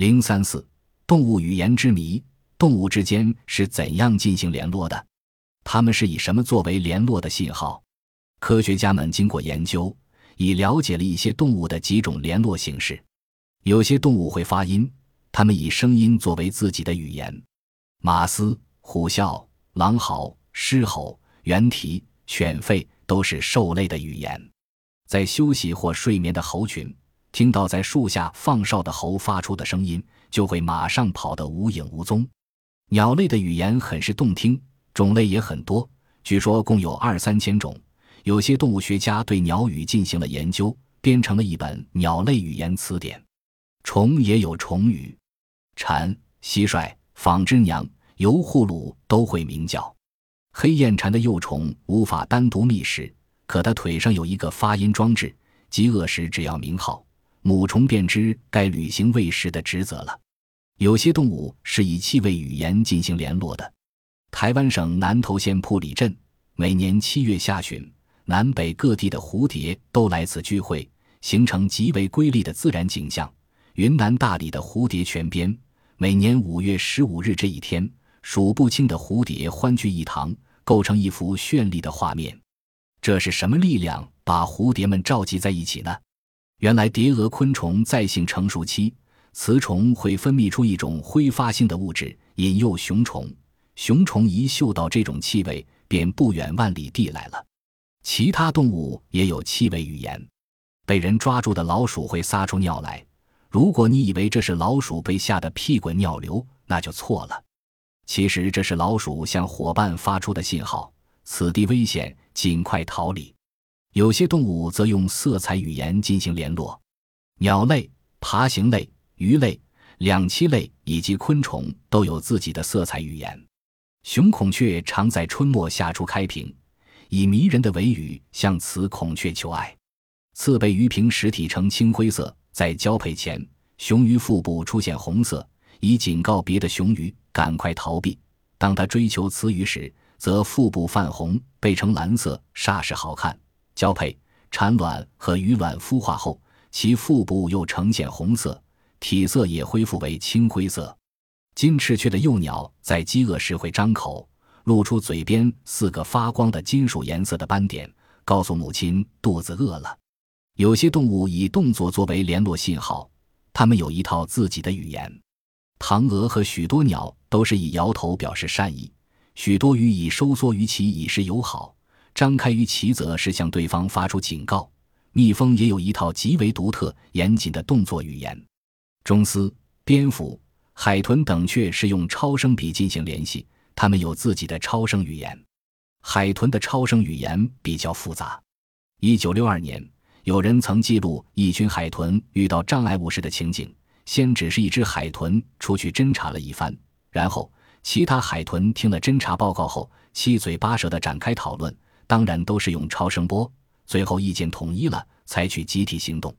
零三四，动物语言之谜：动物之间是怎样进行联络的？它们是以什么作为联络的信号？科学家们经过研究，已了解了一些动物的几种联络形式。有些动物会发音，它们以声音作为自己的语言。马嘶、虎啸、狼嚎、狮吼、猿啼、犬吠都是兽类的语言。在休息或睡眠的猴群。听到在树下放哨的猴发出的声音，就会马上跑得无影无踪。鸟类的语言很是动听，种类也很多，据说共有二三千种。有些动物学家对鸟语进行了研究，编成了一本鸟类语言词典。虫也有虫语，蝉、蟋蟀、纺织娘、油葫芦都会鸣叫。黑燕蝉的幼虫无法单独觅食，可它腿上有一个发音装置，饥饿时只要鸣号。母虫便知该履行喂食的职责了。有些动物是以气味语言进行联络的。台湾省南投县埔里镇，每年七月下旬，南北各地的蝴蝶都来此聚会，形成极为瑰丽的自然景象。云南大理的蝴蝶泉边，每年五月十五日这一天，数不清的蝴蝶欢聚一堂，构成一幅绚丽的画面。这是什么力量把蝴蝶们召集在一起呢？原来，蝶蛾昆虫在性成熟期，雌虫会分泌出一种挥发性的物质，引诱雄虫。雄虫一嗅到这种气味，便不远万里地来了。其他动物也有气味语言。被人抓住的老鼠会撒出尿来。如果你以为这是老鼠被吓得屁滚尿流，那就错了。其实这是老鼠向伙伴发出的信号：此地危险，尽快逃离。有些动物则用色彩语言进行联络，鸟类、爬行类、鱼类、两栖类以及昆虫都有自己的色彩语言。雄孔雀常在春末夏初开屏，以迷人的尾羽向雌孔雀求爱。刺背鱼屏实体呈青灰色，在交配前，雄鱼腹部出现红色，以警告别的雄鱼赶快逃避。当它追求雌鱼时，则腹部泛红，背呈蓝色，煞是好看。交配、产卵和鱼卵孵化后，其腹部又呈现红色，体色也恢复为青灰色。金翅雀的幼鸟在饥饿时会张口，露出嘴边四个发光的金属颜色的斑点，告诉母亲肚子饿了。有些动物以动作作为联络信号，它们有一套自己的语言。唐鹅和许多鸟都是以摇头表示善意，许多鱼以收缩鱼鳍以示友好。张开于其则是向对方发出警告。蜜蜂也有一套极为独特、严谨的动作语言。中丝、蝙蝠、海豚等却是用超声笔进行联系，它们有自己的超声语言。海豚的超声语言比较复杂。一九六二年，有人曾记录一群海豚遇到障碍物时的情景：先只是一只海豚出去侦查了一番，然后其他海豚听了侦查报告后，七嘴八舌地展开讨论。当然都是用超声波，最后意见统一了，采取集体行动。